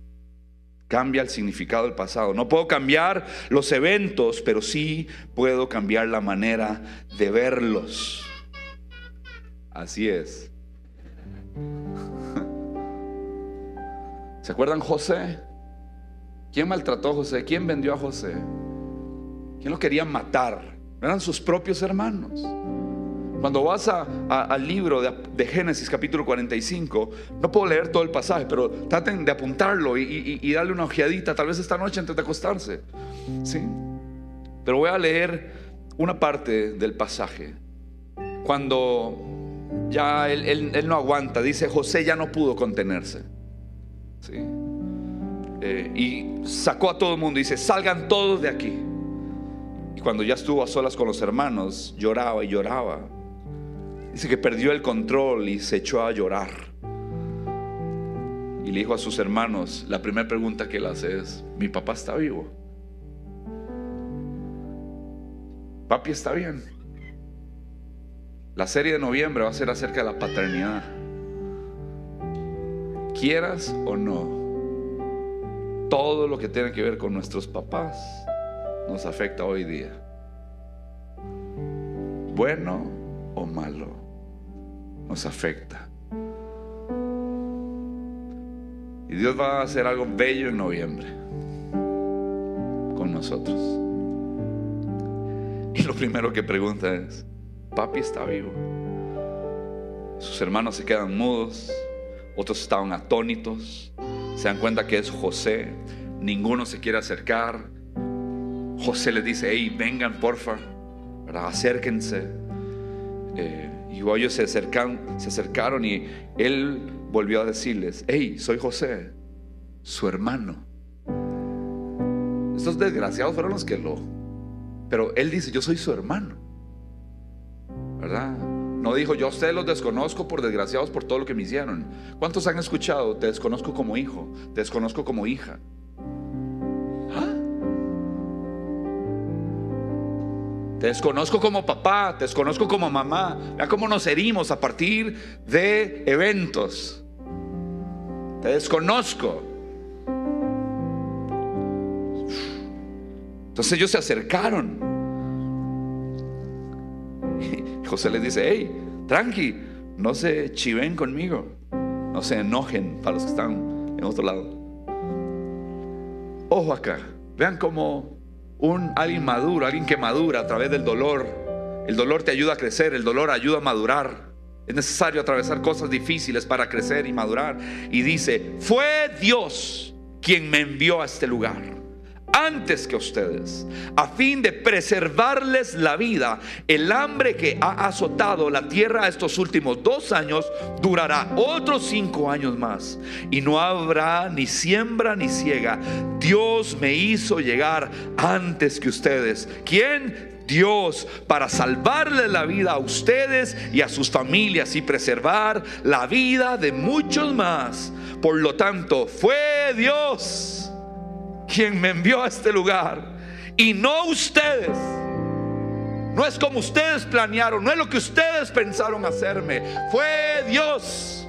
Cambia el significado del pasado. No puedo cambiar los eventos, pero sí puedo cambiar la manera de verlos. Así es. ¿Se acuerdan José? ¿Quién maltrató a José? ¿Quién vendió a José? ¿Quién lo quería matar? Eran sus propios hermanos. Cuando vas al libro de, Génesis capítulo 45, no puedo leer todo el pasaje, pero traten de apuntarlo y, darle una ojeadita, tal vez esta noche antes de acostarse. ¿sí? Pero voy a leer una parte del pasaje. Cuando ya él, no aguanta. Dice, José ya no pudo contenerse. Eh, y sacó a todo el mundo y dice, salgan todos de aquí. Y cuando ya estuvo a solas con los hermanos, lloraba y lloraba. Dice que perdió el control y se echó a llorar. Y le dijo a sus hermanos, la primera pregunta que él hace es, ¿mi papá está vivo? Papi está bien. La serie de noviembre va a ser acerca de la paternidad. Quieras o no, todo lo que tiene que ver con nuestros papás nos afecta hoy día. Bueno o malo, nos afecta. Y Dios va a hacer algo bello en noviembre con nosotros. Y lo primero que pregunta es, papi está vivo. Sus hermanos se quedan mudos, otros estaban atónitos, se dan cuenta que es José, ninguno se quiere acercar. José les dice, hey, vengan porfa, acérquense. Eh, y ellos se, acercan, se acercaron y él volvió a decirles, hey, soy José, su hermano. Estos desgraciados fueron los que lo... Pero él dice, yo soy su hermano. ¿verdad? No dijo, yo a ustedes los desconozco por desgraciados por todo lo que me hicieron. ¿Cuántos han escuchado? Te desconozco como hijo, te desconozco como hija. Te desconozco como papá, te desconozco como mamá. Vea cómo nos herimos a partir de eventos. Te desconozco. Entonces ellos se acercaron. José les dice, hey, tranqui, no se chiven conmigo, no se enojen para los que están en otro lado. Ojo acá, vean como un alguien maduro, alguien que madura a través del dolor. El dolor te ayuda a crecer, el dolor ayuda a madurar. Es necesario atravesar cosas difíciles para crecer y madurar. Y dice, fue Dios quien me envió a este lugar antes que ustedes, a fin de preservarles la vida. El hambre que ha azotado la tierra estos últimos dos años durará otros cinco años más. Y no habrá ni siembra ni ciega. Dios me hizo llegar antes que ustedes. ¿Quién? Dios para salvarle la vida a ustedes y a sus familias y preservar la vida de muchos más. Por lo tanto, fue Dios quien me envió a este lugar y no ustedes. No es como ustedes planearon, no es lo que ustedes pensaron hacerme. Fue Dios.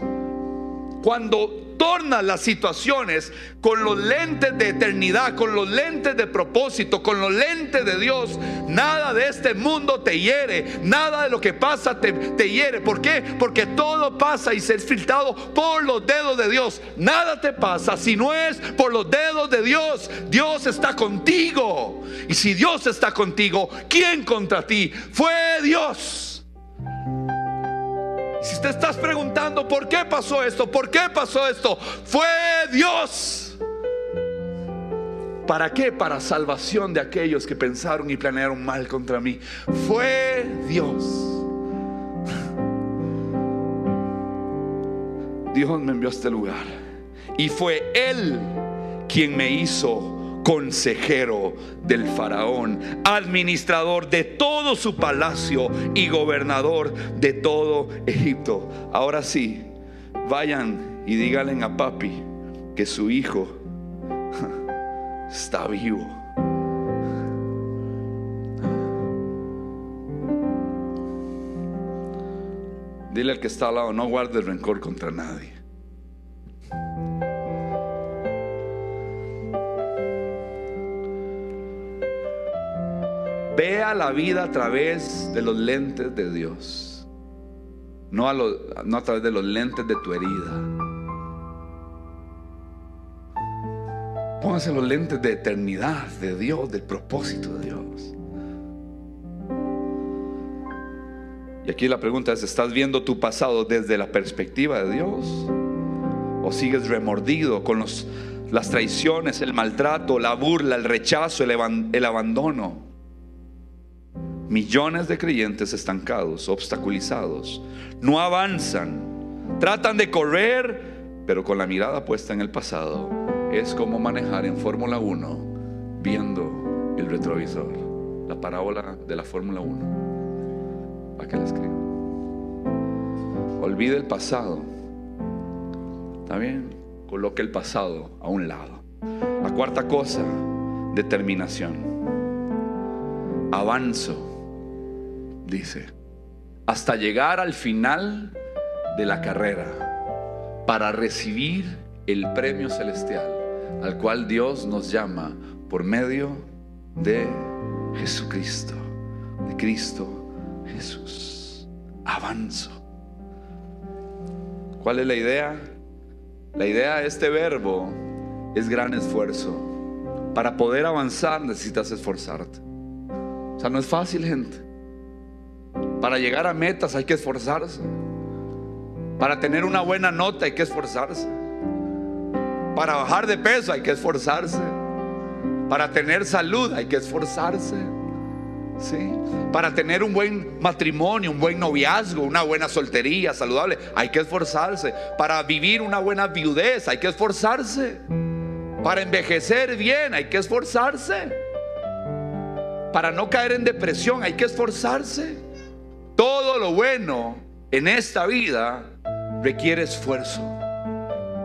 Cuando torna las situaciones con los lentes de eternidad, con los lentes de propósito, con los lentes de Dios, nada de este mundo te hiere, nada de lo que pasa te, te hiere. ¿Por qué? Porque todo pasa y se es filtrado por los dedos de Dios. Nada te pasa si no es por los dedos de Dios. Dios está contigo. Y si Dios está contigo, ¿quién contra ti? Fue Dios. Si te estás preguntando por qué pasó esto, por qué pasó esto, fue Dios. ¿Para qué? Para salvación de aquellos que pensaron y planearon mal contra mí. Fue Dios. Dios me envió a este lugar. Y fue Él quien me hizo consejero del faraón, administrador de todo su palacio y gobernador de todo Egipto. Ahora sí, vayan y díganle a papi que su hijo está vivo. Dile al que está al lado, no guarde rencor contra nadie. Vea la vida a través de los lentes de Dios, no a, través de los lentes de tu herida. Póngase los lentes de eternidad, de Dios, del propósito de Dios. Y aquí la pregunta es, ¿estás viendo tu pasado desde la perspectiva de Dios? ¿O sigues remordido con las traiciones, el maltrato, la burla, el rechazo, el abandono? Millones de creyentes estancados, obstaculizados, no avanzan, tratan de correr, pero con la mirada puesta en el pasado. Es como manejar en Fórmula 1 viendo el retrovisor, la parábola de la Fórmula 1. ¿Para qué? Olvide el pasado. ¿Está bien? Coloque el pasado a un lado. La cuarta cosa, determinación. Avanzo, dice, hasta llegar al final de la carrera para recibir el premio celestial al cual Dios nos llama por medio de Jesucristo, de Cristo Jesús. Avanzo. ¿Cuál es la idea? La idea de este verbo es gran esfuerzo. Para poder avanzar necesitas esforzarte. O sea, no es fácil, gente. Para llegar a metas hay que esforzarse. Para tener una buena nota hay que esforzarse. Para bajar de peso hay que esforzarse. Para tener salud hay que esforzarse. ¿Sí? Para tener un buen matrimonio, un buen noviazgo, una buena soltería saludable, hay que esforzarse. Para vivir una buena viudez hay que esforzarse. Para envejecer bien hay que esforzarse. Para no caer en depresión hay que esforzarse. Todo lo bueno en esta vida requiere esfuerzo.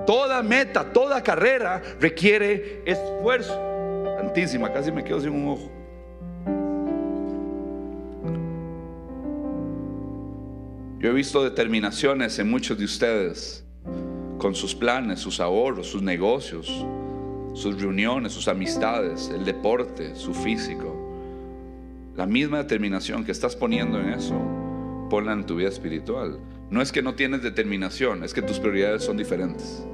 Toda meta, toda carrera requiere esfuerzo. Santísima, casi me quedo sin un ojo. Yo he visto determinaciones en muchos de ustedes con sus planes, sus ahorros, sus negocios, sus reuniones, sus amistades, el deporte, su físico. La misma determinación que estás poniendo en eso, ponla en tu vida espiritual. No es que no tienes determinación, es que tus prioridades son diferentes.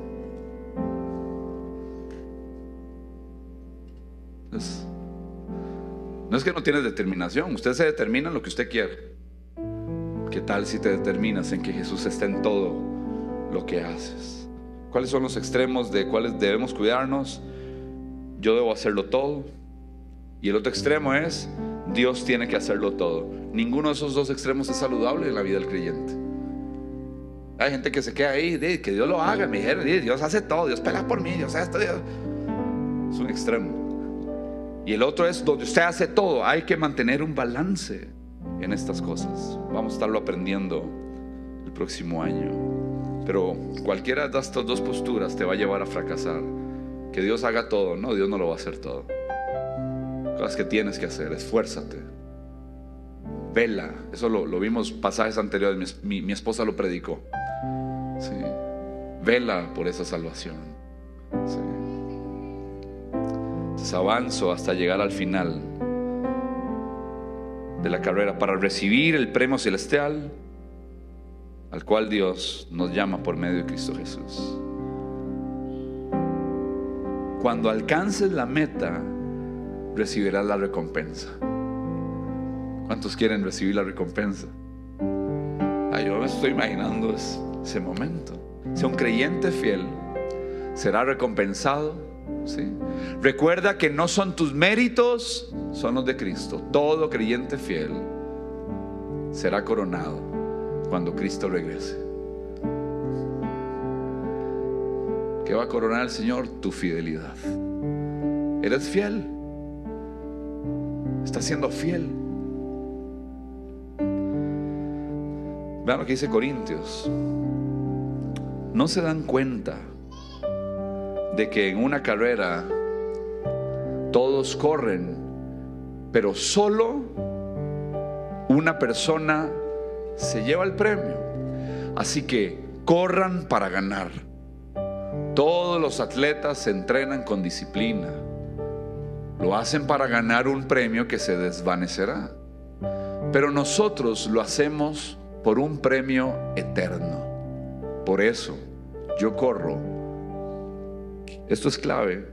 no es que no tienes determinación, usted se determina en lo que usted quiere. ¿Qué tal si te determinas en que Jesús está en todo lo que haces? ¿Cuáles son los extremos de cuáles debemos cuidarnos? Yo debo hacerlo todo. Y el otro extremo es, Dios tiene que hacerlo todo. Ninguno de esos dos extremos es saludable en la vida del creyente. Hay gente que se queda ahí, que Dios lo haga, me dijeron, Dios hace todo, Dios pelea por mí, Dios hace esto. Es un extremo. Y el otro es donde usted hace todo, hay que mantener un balance en estas cosas. Vamos a estarlo aprendiendo el próximo año. Pero cualquiera de estas dos posturas te va a llevar a fracasar. Que Dios haga todo, no, Dios no lo va a hacer todo. Cosas que tienes que hacer, esfuérzate. Vela, eso lo, vimos pasajes anteriores, mi, esposa lo predicó. Vela por esa salvación. avanzo hasta llegar al final de la carrera para recibir el premio celestial al cual Dios nos llama por medio de Cristo Jesús. Cuando alcances la meta, recibirás la recompensa. ¿Cuántos quieren recibir la recompensa? yo me estoy imaginando ese momento. Si un creyente fiel será recompensado Recuerda que no son tus méritos, son los de Cristo. Todo creyente fiel será coronado cuando Cristo regrese. ¿Qué va a coronar el Señor? Tu fidelidad. ¿Eres fiel? ¿Estás siendo fiel? Vean lo que dice Corintios. No se dan cuenta de que en una carrera todos corren, pero solo una persona se lleva el premio. Así que corran para ganar. Todos los atletas se entrenan con disciplina. Lo hacen para ganar un premio que se desvanecerá. Pero nosotros lo hacemos por un premio eterno. Por eso yo corro esto es clave.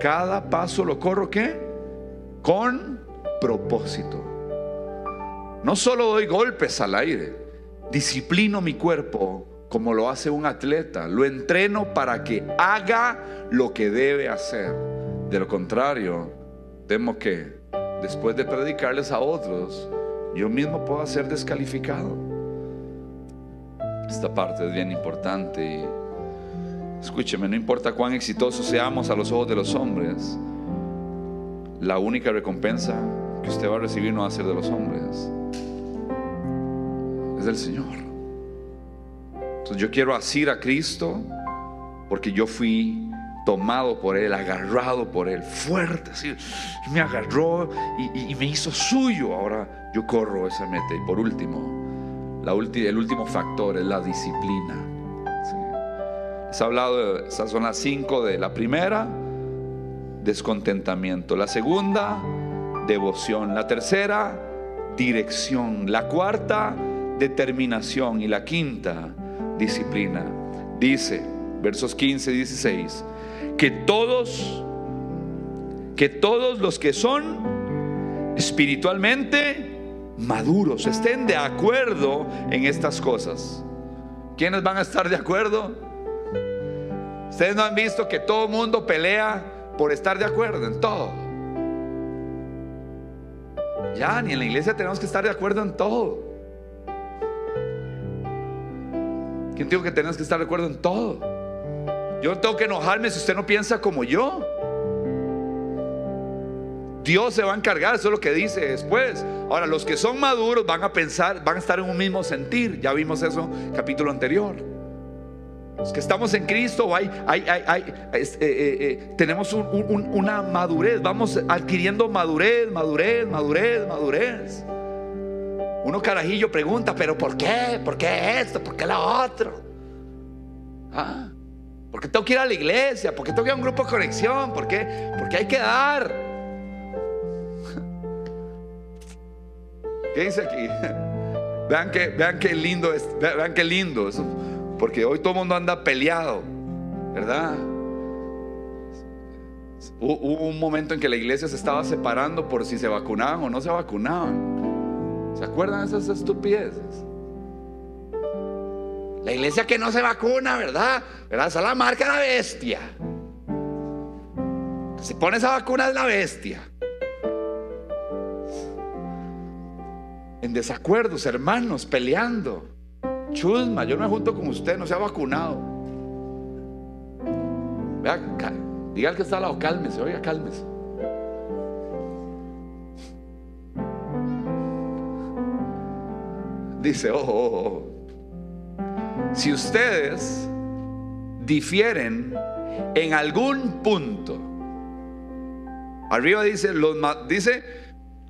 Cada paso lo corro ¿qué? Con propósito. No solo doy golpes al aire, disciplino mi cuerpo como lo hace un atleta, lo entreno para que haga lo que debe hacer. De lo contrario, temo que después de predicarles a otros, yo mismo puedo ser descalificado. Esta parte es bien importante. escúcheme, no importa cuán exitosos seamos a los ojos de los hombres, la única recompensa que usted va a recibir no va a ser de los hombres, es del Señor. Entonces yo quiero asir a Cristo porque yo fui tomado por Él, agarrado por Él, fuerte, así, me agarró y, me hizo suyo. Ahora yo corro esa meta. Y por último, la el último factor es la disciplina. ¿sí? hablado, esas son las cinco de la primera, descontentamiento. La segunda, devoción. La tercera, dirección. La cuarta, determinación. Y la quinta, disciplina. Dice, versos 15 y 16 que todos, que todos los que son espiritualmente maduros estén de acuerdo en estas cosas. ¿Quiénes van a estar de acuerdo? Ustedes no han visto que todo mundo pelea por estar de acuerdo en todo. Ya, ni en la iglesia tenemos que estar de acuerdo en todo. ¿Quién dijo que tenemos que estar de acuerdo en todo? Yo tengo que enojarme si usted no piensa como yo. Dios se va a encargar, eso es lo que dice después. Ahora, los que son maduros van a pensar, van a estar en un mismo sentir. Ya vimos eso capítulo anterior. Los que estamos en Cristo, hay, tenemos una madurez, vamos adquiriendo madurez, madurez, madurez, madurez. Uno carajillo pregunta, pero ¿por qué? ¿Por qué esto? ¿Por qué lo otro? ¿Ah? ¿Por qué tengo que ir a la iglesia? ¿Por qué tengo que ir a un grupo de conexión? ¿Por qué? Porque hay que dar. ¿Qué dice aquí? Vean que, vean qué lindo es, vean qué lindo eso, porque hoy todo el mundo anda peleado, ¿verdad? Hubo un momento en que la iglesia se estaba separando por si se vacunaban o no se vacunaban. ¿Se acuerdan de esas estupideces? La iglesia que no se vacuna, ¿verdad? ¿Verdad? Esa es la marca de la bestia. Se pone esa vacuna es la bestia. En desacuerdos, hermanos, peleando. Chusma, yo no me junto con usted, no se ha vacunado. Vea, diga al que está al lado, cálmese, oiga, cálmese. Dice, ojo, ojo, ojo si ustedes difieren en algún punto, arriba dice,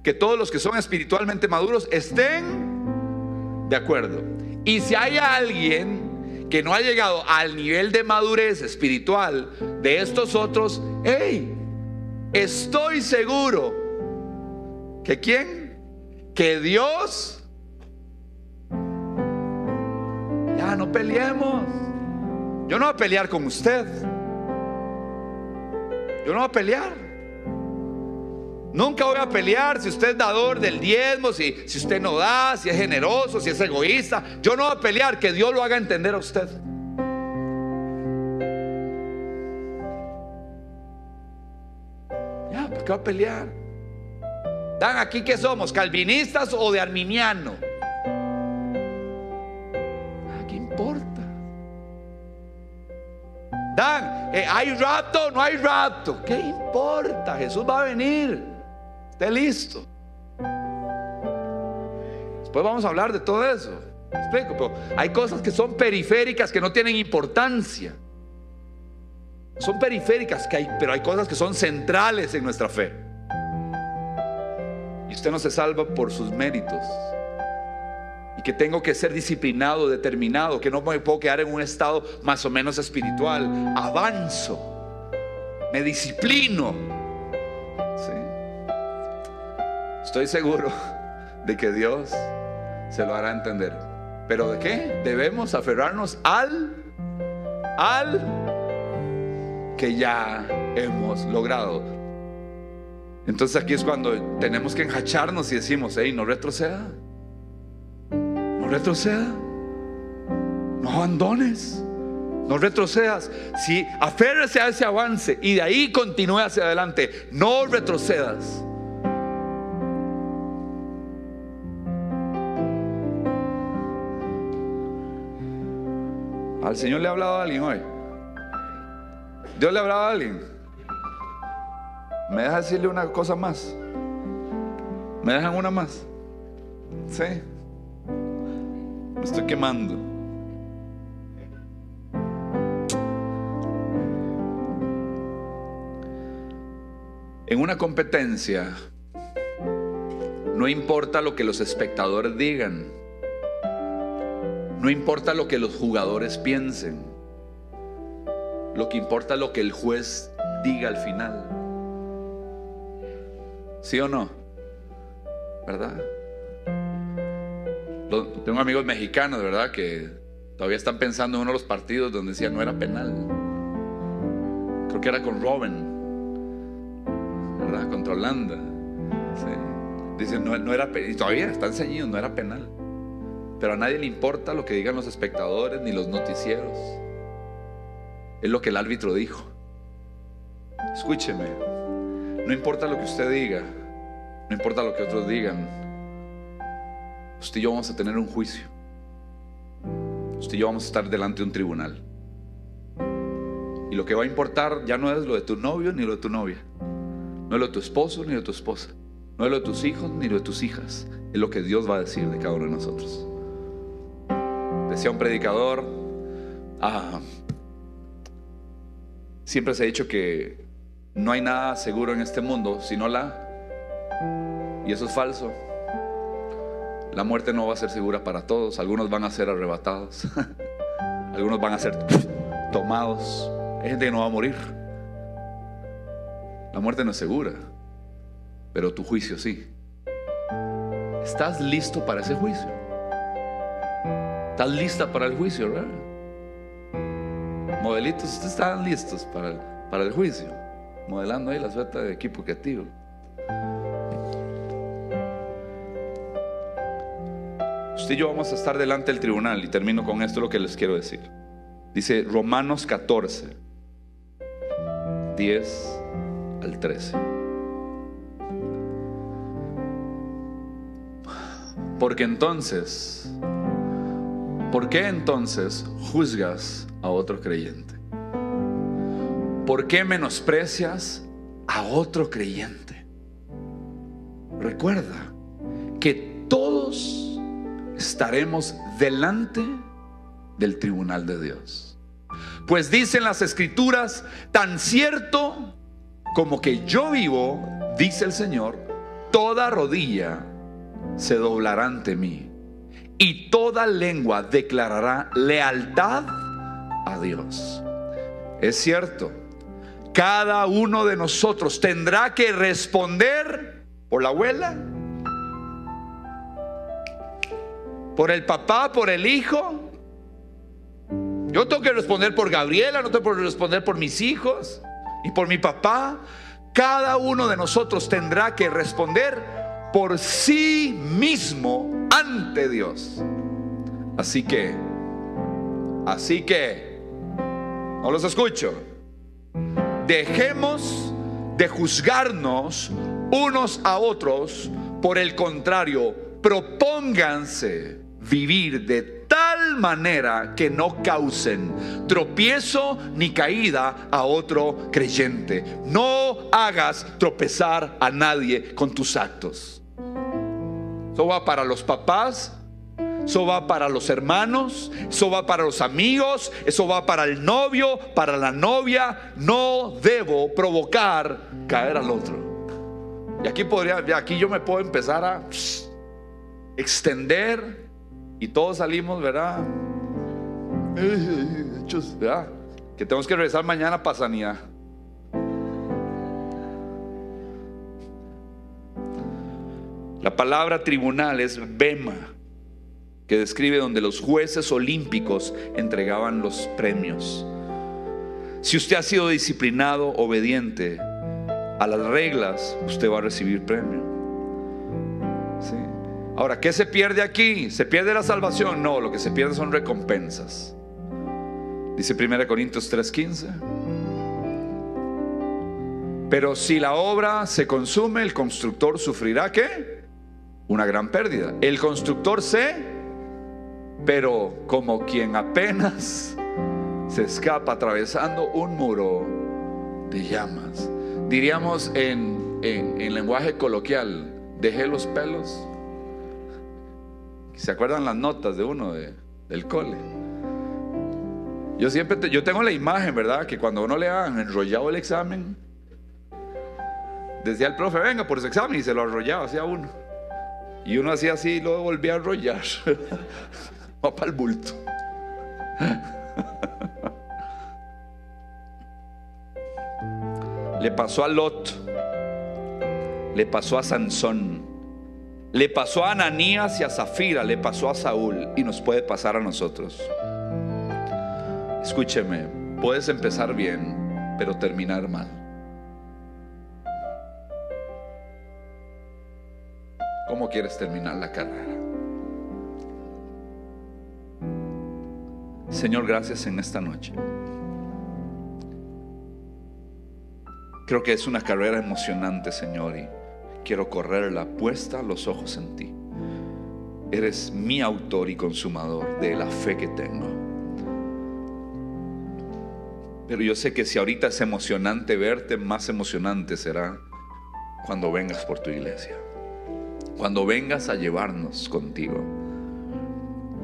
que todos los que son espiritualmente maduros estén de acuerdo. Y si hay alguien que no ha llegado al nivel de madurez espiritual de estos otros, hey, estoy seguro que quién? Que Dios no peleemos. Yo no voy a pelear con usted. Yo no voy a pelear. Nunca voy a pelear si usted es dador del diezmo, si, si usted no da, si es generoso, si es egoísta. Yo no voy a pelear, que Dios lo haga entender a usted. Ya, ¿por qué va a pelear? Dan aquí que somos, calvinistas o de arminiano. Dan, eh, ¿hay rato? ¿No hay rato? ¿Qué importa? Jesús va a venir. Esté listo. Después vamos a hablar de todo eso. explico, pero hay cosas que son periféricas que no tienen importancia. Son periféricas, pero hay cosas que son centrales en nuestra fe. Y usted no se salva por sus méritos y que tengo que ser disciplinado, determinado, que no me puedo quedar en un estado más o menos espiritual. Avanzo, me disciplino. Estoy seguro de que Dios se lo hará entender. ¿Pero de qué? Debemos aferrarnos al, al que ya hemos logrado. Entonces aquí es cuando tenemos que enjacharnos y decimos, hey, no retroceda no retroceda. No abandones. No retrocedas. Si aférrese a ese avance y de ahí continúe hacia adelante. No retrocedas. Al Señor le ha hablado a alguien hoy. Dios le ha hablado a alguien. ¿Me deja decirle una cosa más? ¿Me dejan una más? Sí. Me estoy quemando. En una competencia, no importa lo que los espectadores digan, no importa lo que los jugadores piensen, lo que importa es lo que el juez diga al final. ¿Sí o no? ¿Verdad? Tengo amigos mexicanos, ¿verdad? Que todavía están pensando en uno de los partidos donde decía no era penal. Creo que era con Robin, ¿verdad? Contra Holanda. Dicen no, no era penal. Y todavía están ceñidos, no era penal. Pero a nadie le importa lo que digan los espectadores ni los noticieros. Es lo que el árbitro dijo. Escúcheme. No importa lo que usted diga, no importa lo que otros digan, usted y yo vamos a tener un juicio. Usted y yo vamos a estar delante de un tribunal. Y lo que va a importar ya no es lo de tu novio ni lo de tu novia. No es lo de tu esposo ni de tu esposa. No es lo de tus hijos ni lo de tus hijas. Es lo que Dios va a decir de cada uno de nosotros. Decía un predicador, ah, siempre se ha dicho que no hay nada seguro en este mundo sino la... Y eso es falso. La muerte no va a ser segura para todos. Algunos van a ser arrebatados. Algunos van a ser tomados. Hay gente que no va a morir. La muerte no es segura. Pero tu juicio sí. ¿Estás listo para ese juicio? ¿Estás lista para el juicio, verdad? Modelitos, ustedes están listos para el, para el juicio modelando ahí la suerte de equipo creativo. Usted y yo vamos a estar delante del tribunal y termino con esto lo que les quiero decir. Dice Romanos 14, 10 al 13. Porque entonces, ¿por qué entonces juzgas a otro creyente? ¿por qué menosprecias a otro creyente? Recuerda que todos estaremos delante del tribunal de Dios. Pues dicen las escrituras, tan cierto como que yo vivo, dice el Señor, toda rodilla se doblará ante mí y toda lengua declarará lealtad a Dios. Es cierto cada uno de nosotros tendrá que responder por la abuela, por el papá, por el hijo. Yo tengo que responder por Gabriela, no tengo que responder por mis hijos y por mi papá. Cada uno de nosotros tendrá que responder por sí mismo ante Dios. Así que, así que, no los escucho dejemos de juzgarnos unos a otros, por el contrario, propónganse vivir de tal manera que no causen tropiezo ni caída a otro creyente. No hagas tropezar a nadie con tus actos. Eso va para los papás, eso va para los hermanos, eso va para los amigos, eso va para el novio, para la novia. No debo provocar caer al otro. Y aquí podría, aquí yo me puedo empezar a extender y todos salimos, ¿verdad? Que tenemos que regresar mañana para sanidad. La palabra tribunal es bema que describe donde los jueces olímpicos entregaban los premios. Si usted ha sido disciplinado, obediente a las reglas, usted va a recibir premio. Ahora, ¿qué se pierde aquí? ¿Se pierde la salvación? No, lo que se pierde son recompensas. Dice 1 Corintios 3:15. Pero si la obra se consume, el constructor sufrirá qué? Una gran pérdida. El constructor se pero como quien apenas se escapa atravesando un muro de llamas. Diríamos en, en, lenguaje coloquial, dejé los pelos. ¿Se acuerdan las notas de uno del cole? Yo siempre, yo tengo la imagen, ¿verdad? Que cuando uno le han enrollado el examen, decía el profe, venga por ese examen y se lo arrollaba hacia uno. Y uno hacía así y luego volvía a enrollar. Va para el bulto. Le pasó a Lot, le pasó a Sansón, le pasó a Ananías y a Zafira, le pasó a Saúl y nos puede pasar a nosotros. Escúcheme, puedes empezar bien, pero terminar mal. ¿Cómo quieres terminar la carrera? Señor, gracias en esta noche. Creo que es una carrera emocionante, Señor, y quiero correrla puesta los ojos en ti. Eres mi autor y consumador de la fe que tengo. Pero yo sé que si ahorita es emocionante verte, más emocionante será cuando vengas por tu iglesia. Cuando vengas a llevarnos contigo.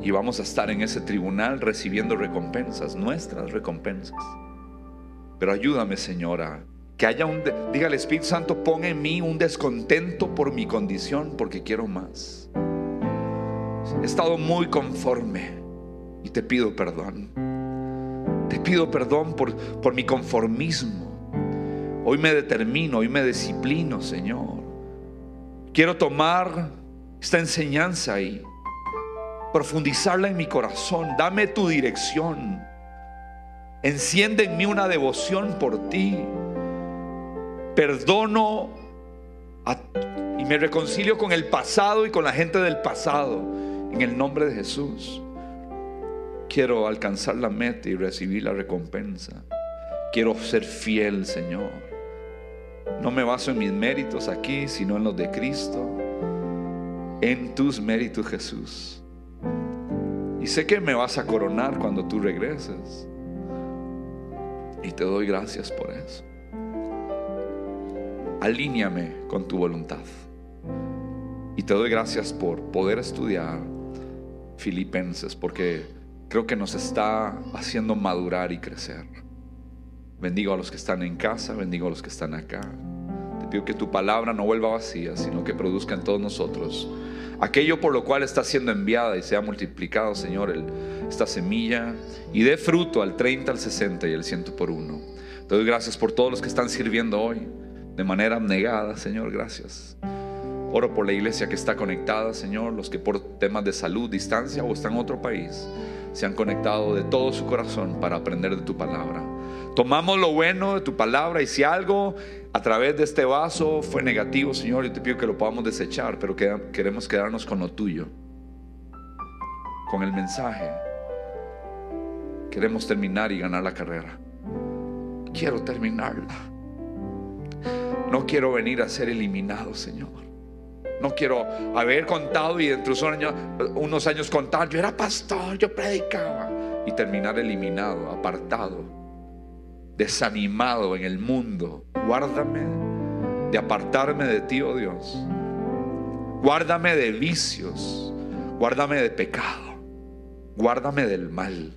Y vamos a estar en ese tribunal recibiendo recompensas, nuestras recompensas. Pero ayúdame, Señora, que haya un, diga el Espíritu Santo, pon en mí un descontento por mi condición porque quiero más. He estado muy conforme y te pido perdón. Te pido perdón por, por mi conformismo. Hoy me determino, hoy me disciplino, Señor. Quiero tomar esta enseñanza y profundizarla en mi corazón. Dame tu dirección. Enciende en mí una devoción por ti perdono y me reconcilio con el pasado y con la gente del pasado. En el nombre de Jesús. Quiero alcanzar la meta y recibir la recompensa. Quiero ser fiel, Señor. No me baso en mis méritos aquí, sino en los de Cristo. En tus méritos, Jesús. Y sé que me vas a coronar cuando tú regreses. Y te doy gracias por eso alíñame con tu voluntad. Y te doy gracias por poder estudiar Filipenses, porque creo que nos está haciendo madurar y crecer. Bendigo a los que están en casa, bendigo a los que están acá. Te pido que tu palabra no vuelva vacía, sino que produzca en todos nosotros aquello por lo cual está siendo enviada y sea multiplicado, Señor, esta semilla y dé fruto al 30, al 60 y al 100 por uno. Te doy gracias por todos los que están sirviendo hoy de manera negada, Señor, gracias. Oro por la iglesia que está conectada, Señor, los que por temas de salud, distancia o están en otro país, se han conectado de todo su corazón para aprender de tu palabra. Tomamos lo bueno de tu palabra y si algo a través de este vaso fue negativo, Señor, yo te pido que lo podamos desechar, pero queremos quedarnos con lo tuyo, con el mensaje. Queremos terminar y ganar la carrera. Quiero terminarla. No quiero venir a ser eliminado, Señor. No quiero haber contado y dentro de unos años contar, yo era pastor, yo predicaba y terminar eliminado, apartado, desanimado en el mundo. Guárdame de apartarme de ti, oh Dios. Guárdame de vicios, guárdame de pecado, guárdame del mal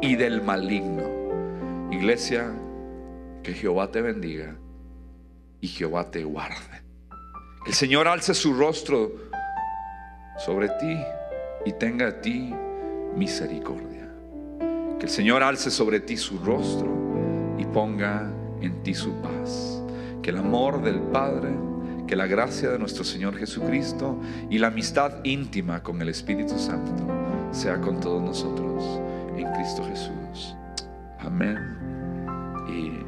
y del maligno. Iglesia, que Jehová te bendiga y Jehová te guarde. Que el Señor alce su rostro sobre ti y tenga a ti misericordia. Que el Señor alce sobre ti su rostro y ponga en ti su paz. Que el amor del Padre, que la gracia de nuestro Señor Jesucristo y la amistad íntima con el Espíritu Santo sea con todos nosotros en Cristo Jesús. Amén y